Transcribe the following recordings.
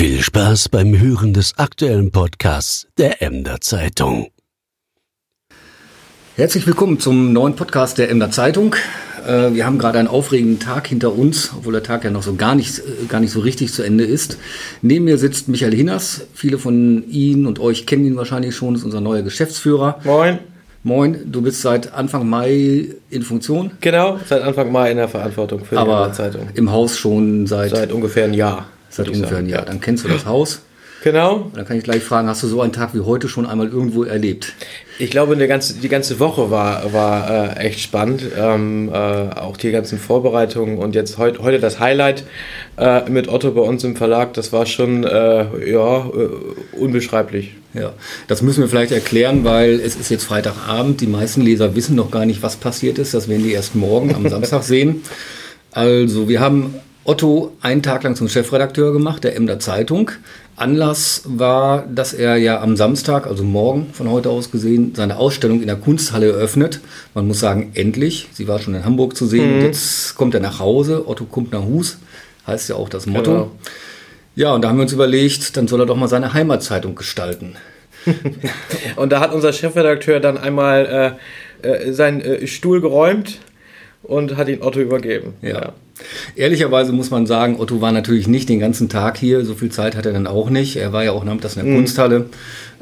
Viel Spaß beim Hören des aktuellen Podcasts der Emder Zeitung. Herzlich willkommen zum neuen Podcast der Emder Zeitung. Äh, wir haben gerade einen aufregenden Tag hinter uns, obwohl der Tag ja noch so gar nicht, äh, gar nicht so richtig zu Ende ist. Neben mir sitzt Michael Hinners. Viele von Ihnen und euch kennen ihn wahrscheinlich schon, ist unser neuer Geschäftsführer. Moin. Moin, du bist seit Anfang Mai in Funktion. Genau, seit Anfang Mai in der Verantwortung für aber die Zeitung. Im Haus schon seit, Seit ungefähr ein Jahr. Seit ungefähr einem Jahr. Dann kennst du das Haus. Genau. Dann kann ich gleich fragen, hast du so einen Tag wie heute schon einmal irgendwo erlebt? Ich glaube, die ganze, die ganze Woche war, war äh, echt spannend. Ähm, äh, auch die ganzen Vorbereitungen und jetzt heut, heute das Highlight äh, mit Otto bei uns im Verlag, das war schon äh, ja, äh, unbeschreiblich. Ja, das müssen wir vielleicht erklären, weil es ist jetzt Freitagabend. Die meisten Leser wissen noch gar nicht, was passiert ist. Das werden die erst morgen am Samstag sehen. Also, wir haben Otto einen Tag lang zum Chefredakteur gemacht, der Emder Zeitung. Anlass war, dass er ja am Samstag, also morgen von heute aus gesehen, seine Ausstellung in der Kunsthalle eröffnet. Man muss sagen, endlich. Sie war schon in Hamburg zu sehen. Jetzt kommt er nach Hause. Otto kommt nach Hus. Heißt ja auch das Motto. Genau. Ja, und da haben wir uns überlegt, dann soll er doch mal seine Heimatzeitung gestalten. Und da hat unser Chefredakteur dann einmal äh, äh, seinen äh, Stuhl geräumt und hat ihn Otto übergeben. Ja. Ehrlicherweise muss man sagen, Otto war natürlich nicht den ganzen Tag hier. So viel Zeit hat er dann auch nicht. Er war ja auch nachmittags in der Kunsthalle.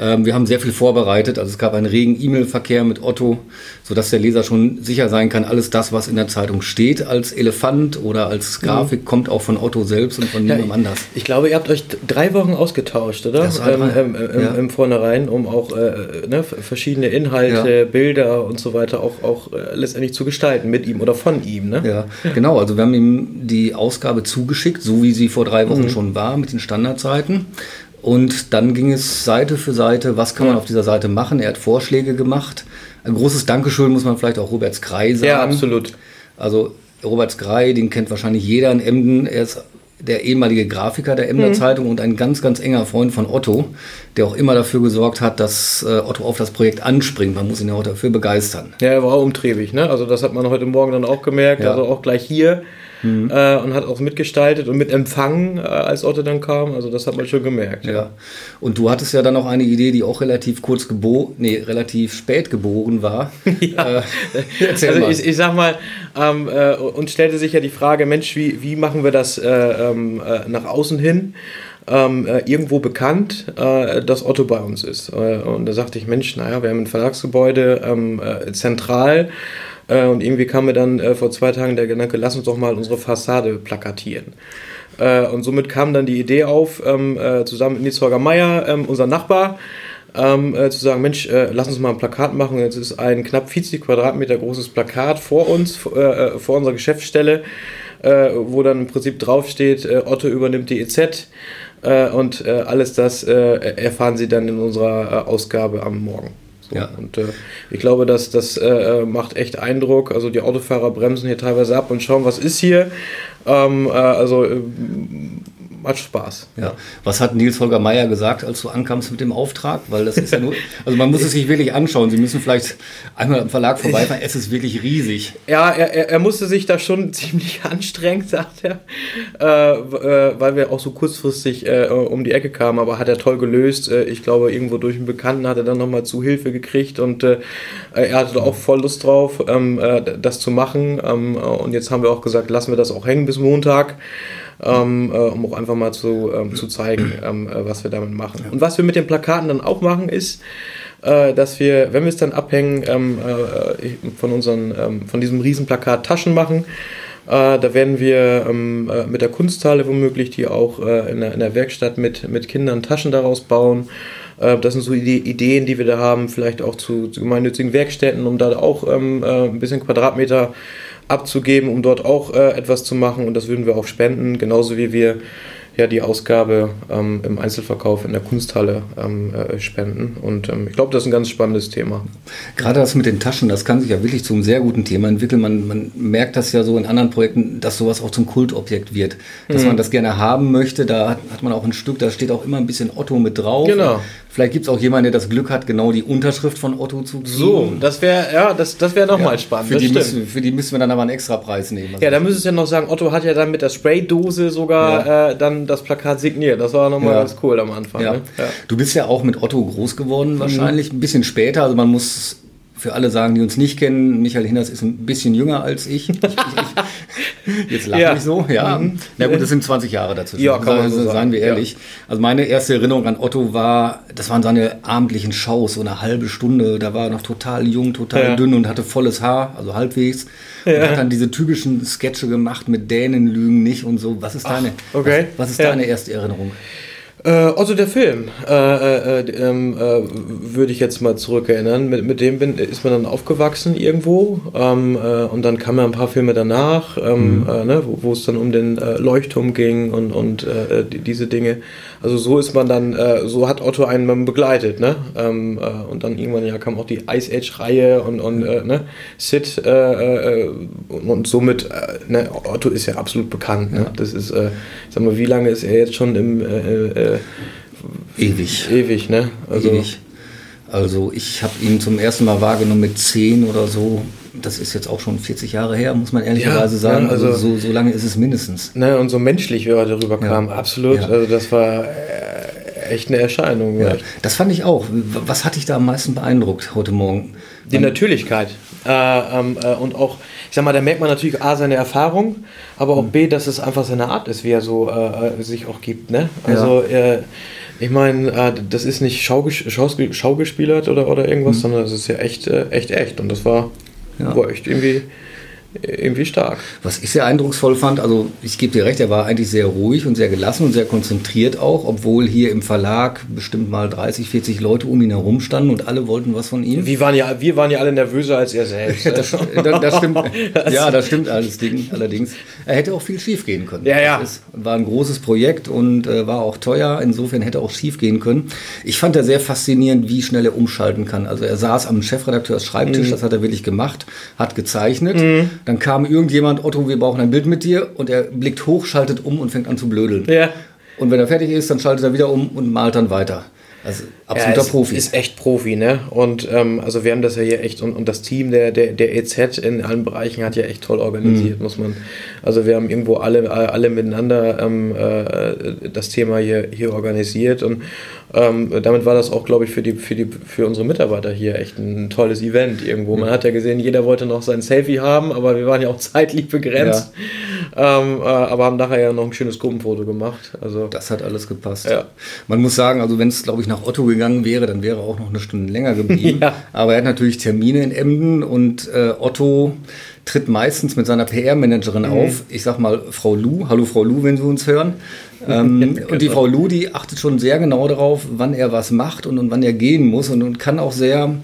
Ähm, wir haben sehr viel vorbereitet. Also es gab einen regen E-Mail-Verkehr mit Otto, sodass der Leser schon sicher sein kann, alles das, was in der Zeitung steht als Elefant oder als Grafik, kommt auch von Otto selbst und von Ja, niemandem anders. Ich glaube, ihr habt euch drei Wochen ausgetauscht, oder? Das war Ähm, ähm, ähm, ja. Im Vornherein, um auch äh, ne, verschiedene Inhalte, Ja. Bilder und so weiter auch, auch äh, letztendlich zu gestalten mit ihm oder von ihm. Ne? Ja, genau. Also wir haben ihm die Ausgabe zugeschickt, so wie sie vor drei Mhm. Wochen schon war, mit den Standardseiten. Und dann ging es Seite für Seite, was kann man auf dieser Seite machen. Er hat Vorschläge gemacht. Ein großes Dankeschön muss man vielleicht auch Robert Skrei sagen. Ja, absolut. Also Robert Skrei, den kennt wahrscheinlich jeder in Emden. Er ist der ehemalige Grafiker der Mhm. Emder Zeitung und ein ganz, ganz enger Freund von Otto, der auch immer dafür gesorgt hat, dass äh, Otto auf das Projekt anspringt. Man muss ihn ja auch dafür begeistern. Ja, er war umtriebig, ne? Also das hat man heute Morgen dann auch gemerkt, Ja. Mhm. also auch gleich hier äh, und hat auch mitgestaltet und mit empfangen, äh, als Otto dann kam. Also das hat man schon gemerkt. Ja. Und du hattest ja dann noch eine Idee, die auch relativ kurz geboren, nee, relativ spät geboren war. Ja. Äh, also ich, ich sag mal, ähm, äh, uns stellte sich ja die Frage, Mensch, wie, wie machen wir das äh, ähm, äh, nach außen hin? Ähm, äh, irgendwo bekannt, äh, dass Otto bei uns ist. Äh, und da sagte ich, Mensch, naja, wir haben ein Verlagsgebäude ähm, äh, zentral. Äh, und irgendwie kam mir dann äh, vor zwei Tagen der Gedanke, lass uns doch mal unsere Fassade plakatieren. Äh, und somit kam dann die Idee auf, ähm, äh, zusammen mit Nils Holger Meier, ähm, unser Nachbar, ähm, äh, zu sagen, Mensch, äh, lass uns mal ein Plakat machen. Jetzt ist ein knapp 40 Quadratmeter großes Plakat vor uns, vor unserer Geschäftsstelle, wo dann im Prinzip draufsteht, Otto übernimmt die EZ. Und alles das erfahren Sie dann in unserer Ausgabe am Morgen. So, Ja. Und äh, ich glaube, dass das äh, macht echt Eindruck. Also die Autofahrer bremsen hier teilweise ab und schauen, was ist hier. Ähm, äh, also äh, macht Spaß. Ja. Was hat Nils Holger Meier gesagt, als du ankamst mit dem Auftrag? Weil das ist ja nur, also man muss es sich wirklich anschauen. Sie müssen vielleicht einmal am Verlag vorbeifahren. Es ist wirklich riesig. Ja, er, er, musste sich da schon ziemlich anstrengen, sagt er, äh, äh, weil wir auch so kurzfristig äh, um die Ecke kamen, aber hat er toll gelöst. Äh, ich glaube, irgendwo durch einen Bekannten hat er dann nochmal zu Hilfe gekriegt und äh, er hatte da auch voll Lust drauf, ähm, äh, das zu machen. Ähm, äh, und jetzt haben wir auch gesagt, lassen wir das auch hängen bis Montag. Ähm, äh, um auch einfach mal zu, ähm, zu zeigen, ähm, äh, was wir damit machen. Und was wir mit den Plakaten dann auch machen, ist, äh, dass wir, wenn wir es dann abhängen, ähm, äh, von, unseren, ähm, von diesem Riesenplakat Taschen machen. Äh, da werden wir ähm, äh, mit der Kunsthalle womöglich, die auch äh, in, der, in der Werkstatt mit, mit Kindern Taschen daraus bauen. Äh, das sind so die Ideen, die wir da haben, vielleicht auch zu, zu gemeinnützigen Werkstätten, um da auch ähm, äh, ein bisschen Quadratmeter abzugeben, um dort auch äh, etwas zu machen. Und das würden wir auch spenden, genauso wie wir ja die Ausgabe ähm, im Einzelverkauf in der Kunsthalle ähm, äh, spenden. Und ähm, ich glaube, das ist ein ganz spannendes Thema. Gerade das mit den Taschen, das kann sich ja wirklich zu einem sehr guten Thema entwickeln. Man, man merkt das ja so in anderen Projekten, dass sowas auch zum Kultobjekt wird. Dass man das gerne haben möchte, da hat, hat man auch ein Stück, da steht auch immer ein bisschen Otto mit drauf. Genau. Vielleicht gibt es auch jemanden, der das Glück hat, genau die Unterschrift von Otto zu kriegen. So, das wäre ja, das, das wäre nochmal spannend. Für die, müssen, für die müssen wir dann aber einen extra Preis nehmen. Also Ja, da müsstest du ja noch sagen, Otto hat ja dann mit der Spraydose sogar äh, dann dann das Plakat signiert. Das war nochmal Ja. ganz cool am Anfang. Ja. Ne? Du bist ja auch mit Otto groß geworden wahrscheinlich, ein bisschen später. Also man muss für alle sagen, die uns nicht kennen, Michael Hinders ist ein bisschen jünger als ich. ich, ich, ich jetzt lache Ja. ich so, ja. Na gut, das sind 20 Jahre dazwischen. Ja, kann man so Seien- sagen. Seien wir ehrlich. Also meine erste Erinnerung an Otto war, das waren seine abendlichen Shows, so eine halbe Stunde. Da war er noch total jung, total Ja. dünn und hatte volles Haar, also halbwegs. Und Ja. hat dann diese typischen Sketche gemacht mit Dänen lügen nicht und so. Was ist deine, okay. was, was ist Ja. deine erste Erinnerung? Äh, also der Film, äh, äh, äh, ähm, äh, würde ich jetzt mal zurückerinnern. Mit, mit dem bin, ist man dann aufgewachsen irgendwo ähm, äh, und dann kamen ja ein paar Filme danach, ähm, äh, ne, wo, es dann um den Leuchtturm ging und, und die, diese Dinge. Also so ist man dann, äh, so hat Otto einen begleitet, ne? Ähm, äh, und dann irgendwann ja kam auch die Ice Age Reihe und, und ne? Sid und, und somit, ne? Otto ist ja absolut bekannt, ne? Das ist, äh, sag mal, wie lange ist er jetzt schon im äh, Ewig. ewig, ne? Also Ewig. Also ich habe ihn zum ersten Mal wahrgenommen mit 10 oder so. Das ist jetzt auch schon 40 Jahre her, muss man ehrlicherweise Ja, sagen. ja, also also- so, so lange ist es mindestens. Ne, und so menschlich, wie er darüber kam, absolut. Ja. Also das war äh, echt eine Erscheinung. Ja. Das fand ich auch. Was hat dich da am meisten beeindruckt heute Morgen? Die Natürlichkeit. Äh, ähm, äh, und auch, ich sag mal, da merkt man natürlich A, seine Erfahrung, aber auch B, dass es einfach seine Art ist, wie er so äh, äh, sich auch gibt. Ne? Also, äh, ich meine, äh, das ist nicht Schauges Schauges Schaugespielert oder, oder irgendwas, sondern es ist ja echt, äh, echt, echt. Und das war, Ja. war echt irgendwie, irgendwie stark. Was ich sehr eindrucksvoll fand, also ich gebe dir recht, er war eigentlich sehr ruhig und sehr gelassen und sehr konzentriert auch, obwohl hier im Verlag bestimmt mal 30, 40 Leute um ihn herum standen und alle wollten was von ihm. Wir waren ja, wir waren ja alle nervöser als er selbst. Das, das, stimmt. Ja, das stimmt alles Ding, allerdings. Er hätte auch viel schief gehen können. Ja, ja. Das ist, war ein großes Projekt und äh, war auch teuer. Insofern hätte auch schief gehen können. Ich fand er sehr faszinierend, wie schnell er umschalten kann. Also er saß am Chefredakteurs Schreibtisch, Mhm. das hat er wirklich gemacht, hat gezeichnet. Dann kam irgendjemand, Otto, wir brauchen ein Bild mit dir und er blickt hoch, schaltet um und fängt an zu blödeln. ja. Und wenn er fertig ist, dann schaltet er wieder um und malt dann weiter. Also absoluter ja, ist, Profi. Ist echt Profi, ne? Und ähm, also wir haben das ja hier echt und, und das Team der, der, der EZ in allen Bereichen hat ja echt toll organisiert, Mhm. muss man. Also wir haben irgendwo alle, alle miteinander ähm, äh, das Thema hier, hier organisiert und ähm, damit war das auch, glaube ich, für, die, für, die, für unsere Mitarbeiter hier echt ein tolles Event irgendwo. Man hat ja gesehen, jeder wollte noch sein Selfie haben, aber wir waren ja auch zeitlich begrenzt. Ähm, äh, aber haben nachher ja noch ein schönes Gruppenfoto gemacht. Also Das hat alles gepasst. Ja. Man muss sagen, also wenn es, glaube ich, nach Otto gegangen wäre, dann wäre er auch noch eine Stunde länger geblieben. Ja. Aber er hat natürlich Termine in Emden und äh, Otto tritt meistens mit seiner PR-Managerin Mhm. auf. Ich sag mal Frau Lu. Hallo Frau Lu, wenn Sie uns hören. Ähm, Und die Frau Lu, die achtet schon sehr genau darauf, wann er was macht und, und wann er gehen muss und, und kann auch sehr,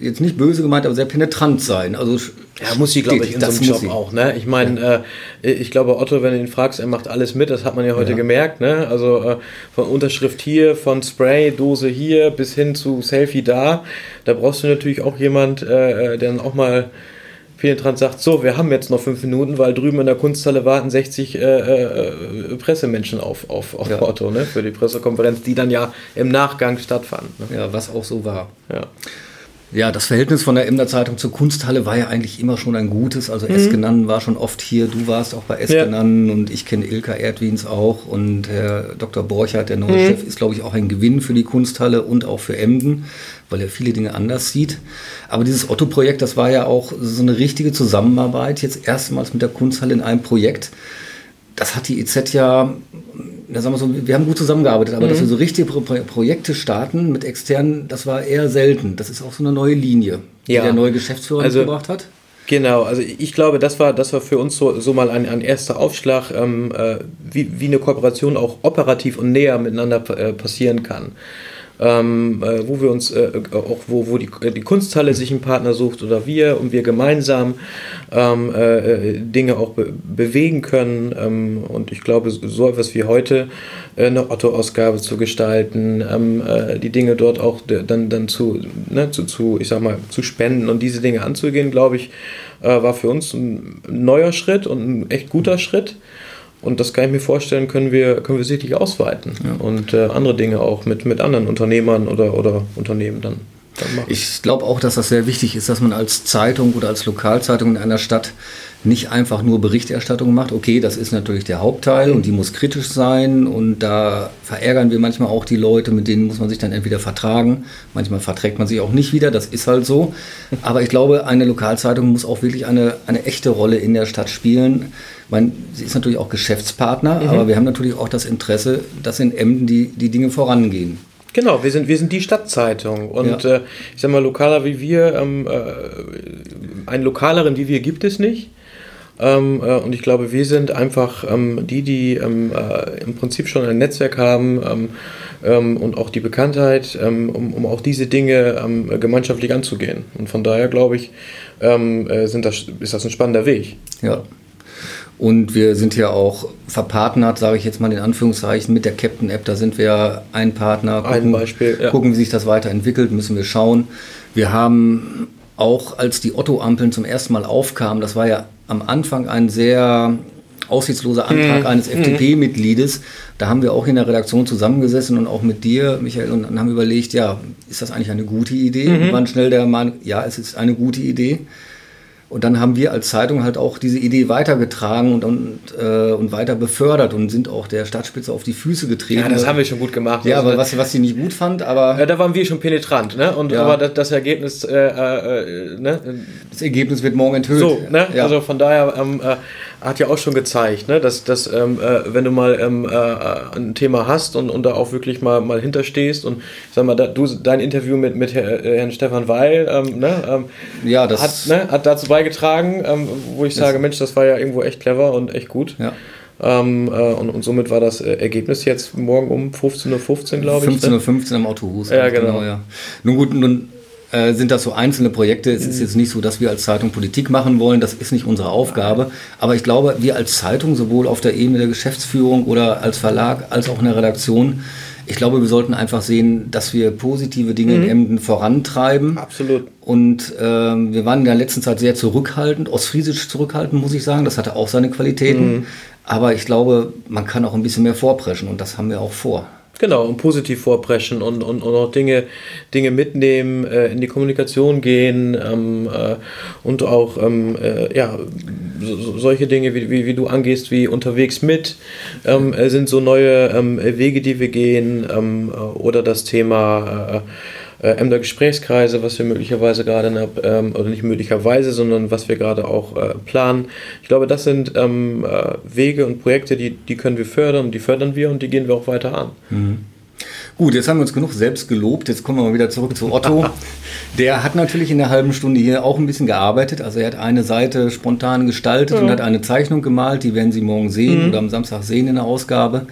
jetzt nicht böse gemeint, aber sehr penetrant sein. Also Ja, muss sie, glaube ich, in so einem Job auch. Ne? Ich meine, äh, ich glaube, Otto, wenn du ihn fragst, er macht alles mit, das hat man ja heute gemerkt. Ne? Also äh, von Unterschrift hier, von Spraydose hier bis hin zu Selfie da. Da brauchst du natürlich auch jemand, äh, äh, der dann auch mal penetrant sagt, so, wir haben jetzt noch fünf Minuten, weil drüben in der Kunsthalle warten 60 äh, äh, Pressemenschen auf, auf, auf Ja. Otto ne? für die Pressekonferenz, die dann ja im Nachgang stattfand. Ne? Ja, was auch so war. Ja. Ja, das Verhältnis von der Emder Zeitung zur Kunsthalle war ja eigentlich immer schon ein gutes. Also Mhm. Eskenan war schon oft hier, du warst auch bei Eskenan und ich kenne Ilka Erdwins auch und Herr Dr. Borchert, der Mhm. neue Chef, ist, glaube ich, auch ein Gewinn für die Kunsthalle und auch für Emden, weil er viele Dinge anders sieht. Aber dieses Otto-Projekt, das war ja auch so eine richtige Zusammenarbeit, jetzt erstmals mit der Kunsthalle in einem Projekt. Das hat die EZ ja, ja sagen wir so, wir haben gut zusammengearbeitet, aber dass Mhm. wir so richtige Pro Pro Projekte starten mit externen, das war eher selten. Das ist auch so eine neue Linie, die Ja. der neue Geschäftsführer Also- mitgebracht hat. Genau, also ich glaube, das war, das war für uns so, so mal ein, ein erster Aufschlag, ähm, äh, wie, wie eine Kooperation auch operativ und näher miteinander äh, passieren kann. Ähm, äh, wo wir uns äh, auch, wo, wo die, die Kunsthalle sich einen Partner sucht oder wir und wir gemeinsam ähm, äh, äh, Dinge auch be bewegen können. Ähm, und ich glaube, so etwas wie heute äh, eine Otto-Ausgabe zu gestalten, ähm, äh, die Dinge dort auch dann, dann zu, ne, zu, zu, ich sag mal, zu spenden und diese Dinge anzugehen, glaube ich, äh, war für uns ein neuer Schritt und ein echt guter Schritt. Und das kann ich mir vorstellen, können wir, können wir sicherlich ausweiten und äh, andere Dinge auch mit, mit anderen Unternehmern oder, oder Unternehmen dann, dann machen. Ich glaube auch, dass das sehr wichtig ist, dass man als Zeitung oder als Lokalzeitung in einer Stadt nicht einfach nur Berichterstattung macht. Okay, das ist natürlich der Hauptteil und die muss kritisch sein und da verärgern wir manchmal auch die Leute, mit denen muss man sich dann entweder vertragen. Manchmal verträgt man sich auch nicht wieder, das ist halt so. Aber ich glaube, eine Lokalzeitung muss auch wirklich eine, eine echte Rolle in der Stadt spielen. meine, sie ist natürlich auch Geschäftspartner, mhm. aber wir haben natürlich auch das Interesse, dass in Emden die, die Dinge vorangehen. Genau, wir sind, wir sind die Stadtzeitung. Und ja. äh, ich sag mal, lokaler wie wir, ähm, äh, einen lokaleren wie wir gibt es nicht. Ähm, äh, und ich glaube, wir sind einfach ähm, die, die ähm, äh, im Prinzip schon ein Netzwerk haben ähm, ähm, und auch die Bekanntheit, ähm, um, um auch diese Dinge gemeinschaftlich anzugehen. Und von daher glaube ich, äh, sind das, ist das ein spannender Weg. Ja. Und wir sind ja auch verpartnert, sage ich jetzt mal in Anführungszeichen, mit der Captain App. Da sind wir ein Partner. Gucken, ein Beispiel. Ja. Gucken, wie sich das weiterentwickelt, müssen wir schauen. Wir haben auch, als die Otto-Ampeln zum ersten Mal aufkamen, das war ja am Anfang ein sehr aussichtsloser Antrag mhm. eines FDP-Mitgliedes. Da haben wir auch in der Redaktion zusammengesessen und auch mit dir, Michael, und haben überlegt, ja, ist das eigentlich eine gute Idee? Mhm. Und waren schnell der Meinung, ja, es ist eine gute Idee. Und dann haben wir als Zeitung halt auch diese Idee weitergetragen und, und, äh, und weiter befördert und sind auch der Stadtspitze auf die Füße getreten. Ja, das haben wir schon gut gemacht. Ja, also, aber was, was sie nicht gut fand, aber. Ja, da waren wir schon penetrant, ne? Und ja. aber das, das Ergebnis, äh, äh, ne? Das Ergebnis wird morgen enthüllt. So, ne? Ja. Also von daher ähm, äh, hat ja auch schon gezeigt, ne? dass, dass ähm, äh, wenn du mal ähm, äh, ein Thema hast und, und da auch wirklich mal, mal hinterstehst und sag mal, da, du, dein Interview mit, mit Herrn Stefan Weil ähm, ne, ähm, ja, das hat, ne, hat dazu beigetragen, ähm, wo ich sage, Mensch, das war ja irgendwo echt clever und echt gut. Ja. Ähm, äh, und, und, somit war das äh, Ergebnis jetzt morgen um 15.15 Uhr, 15, glaube ich. 15.15 Uhr 15 am Autohus. Ja, genau. genau ja. Nun gut, nun äh, sind das so einzelne Projekte. Es ist mhm. jetzt nicht so, dass wir als Zeitung Politik machen wollen. Das ist nicht unsere Aufgabe. Aber ich glaube, wir als Zeitung, sowohl auf der Ebene der Geschäftsführung oder als Verlag, als auch in der Redaktion, ich glaube, wir sollten einfach sehen, dass wir positive Dinge mhm. in Emden vorantreiben. Absolut. Und äh, wir waren in der letzten Zeit sehr zurückhaltend, ostfriesisch zurückhaltend, muss ich sagen. Das hatte auch seine Qualitäten. Mhm. Aber ich glaube, man kann auch ein bisschen mehr vorpreschen und das haben wir auch vor. Genau, und positiv vorpreschen und, und, und auch Dinge, Dinge mitnehmen, äh, in die Kommunikation gehen ähm, äh, und auch ähm, äh, ja, so, solche Dinge, wie, wie, wie, du angehst, wie unterwegs mit, ähm, äh, sind so neue ähm, Wege, die wir gehen ähm, äh, oder das Thema äh, Emder Gesprächskreise, was wir möglicherweise gerade, ähm, oder nicht möglicherweise, sondern was wir gerade auch äh, planen. Ich glaube, das sind ähm, äh, Wege und Projekte, die, die können wir fördern, die fördern wir und die gehen wir auch weiter an. Mhm. Gut, jetzt haben wir uns genug selbst gelobt. Jetzt kommen wir mal wieder zurück zu Otto. Der hat natürlich in der halben Stunde hier auch ein bisschen gearbeitet. Also er hat eine Seite spontan gestaltet ja. und hat eine Zeichnung gemalt. Die werden Sie morgen sehen mhm. oder am Samstag sehen in der Ausgabe.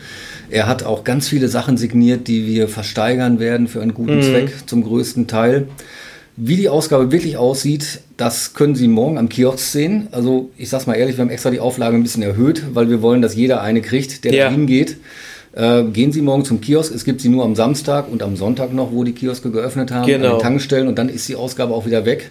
Er hat auch ganz viele Sachen signiert, die wir versteigern werden für einen guten mhm. Zweck, zum größten Teil. Wie die Ausgabe wirklich aussieht, das können Sie morgen am Kiosk sehen. Also ich sag's mal ehrlich, wir haben extra die Auflage ein bisschen erhöht, weil wir wollen, dass jeder eine kriegt, der ja. hingeht. Äh, gehen Sie morgen zum Kiosk. Es gibt sie nur am Samstag und am Sonntag noch, wo die Kioske geöffnet haben, genau. an den Tankstellen und dann ist die Ausgabe auch wieder weg.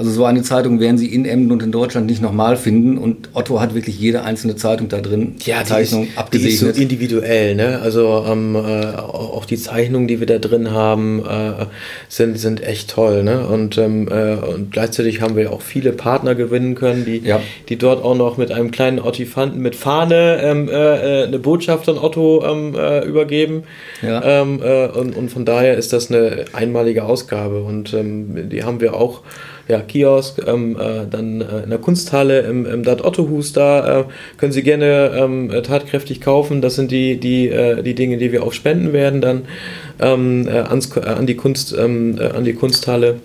Also so eine Zeitung werden Sie in Emden und in Deutschland nicht nochmal finden. Und Otto hat wirklich jede einzelne Zeitung da drin, ja, Zeichnung die ist, abgesegnet. Die ist so individuell, ne? Also ähm, äh, auch die Zeichnungen, die wir da drin haben, äh, sind, sind echt toll, ne? Und, ähm, äh, und gleichzeitig haben wir auch viele Partner gewinnen können, die, ja. die dort auch noch mit einem kleinen Ottifanten mit Fahne ähm, äh, äh, eine Botschaft an Otto ähm, äh, übergeben. Ja. Ähm, und, und von daher ist das eine einmalige Ausgabe und ähm, die haben wir auch ja, Kiosk, ähm, äh, dann äh, in der Kunsthalle im, im Dat Ottohus da äh, können Sie gerne ähm, tatkräftig kaufen. Das sind die, die, äh, die Dinge, die wir auch spenden werden dann ähm, äh, ans, äh, an, die Kunst, ähm, an die Kunsthalle.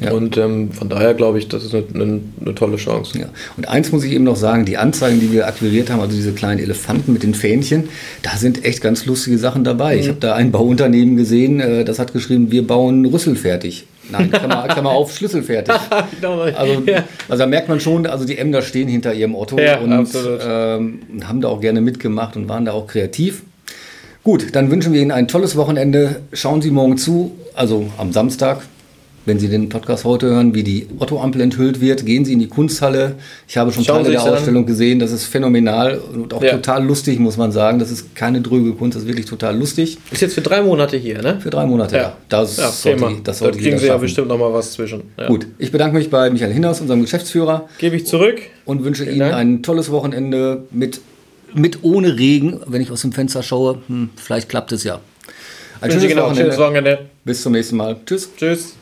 Ja. Und ähm, von daher glaube ich, das ist eine, eine, eine, tolle Chance. Ja. Und eins muss ich eben noch sagen, die Anzeigen, die wir akquiriert haben, also diese kleinen Elefanten mit den Fähnchen, da sind echt ganz lustige Sachen dabei. Mhm. Ich habe da ein Bauunternehmen gesehen, äh, das hat geschrieben, wir bauen Rüssel fertig. Nein, Klammer, Klammer auf, Schlüssel fertig. Genau. also, also da merkt man schon, also die Emder stehen hinter ihrem Otto ja, und ähm, haben da auch gerne mitgemacht und waren da auch kreativ. Gut, dann wünschen wir Ihnen ein tolles Wochenende. Schauen Sie morgen zu, also am Samstag wenn Sie den Podcast heute hören, wie die Otto-Ampel enthüllt wird. Gehen Sie in die Kunsthalle. Ich habe schon Schauen Teile der sich's an. Ausstellung gesehen. Das ist phänomenal und auch Ja. total lustig, muss man sagen. Das ist keine dröge Kunst, das ist wirklich total lustig. Ist jetzt für drei Monate hier, ne? Für drei Monate, ja. Das ja, sollte, die- das sollte da kriegen Sie ja schaffen. bestimmt noch mal was zwischen. Ja. Gut, ich bedanke mich bei Michael Hinders, unserem Geschäftsführer, Gebe ich zurück. und wünsche Vielen Ihnen Dank. ein tolles Wochenende mit, mit ohne Regen. Wenn ich aus dem Fenster schaue, hm, vielleicht klappt es ja. Ein schönes genau, Wochenende. schönes Wochenende. Bis zum nächsten Mal. Tschüss. Tschüss.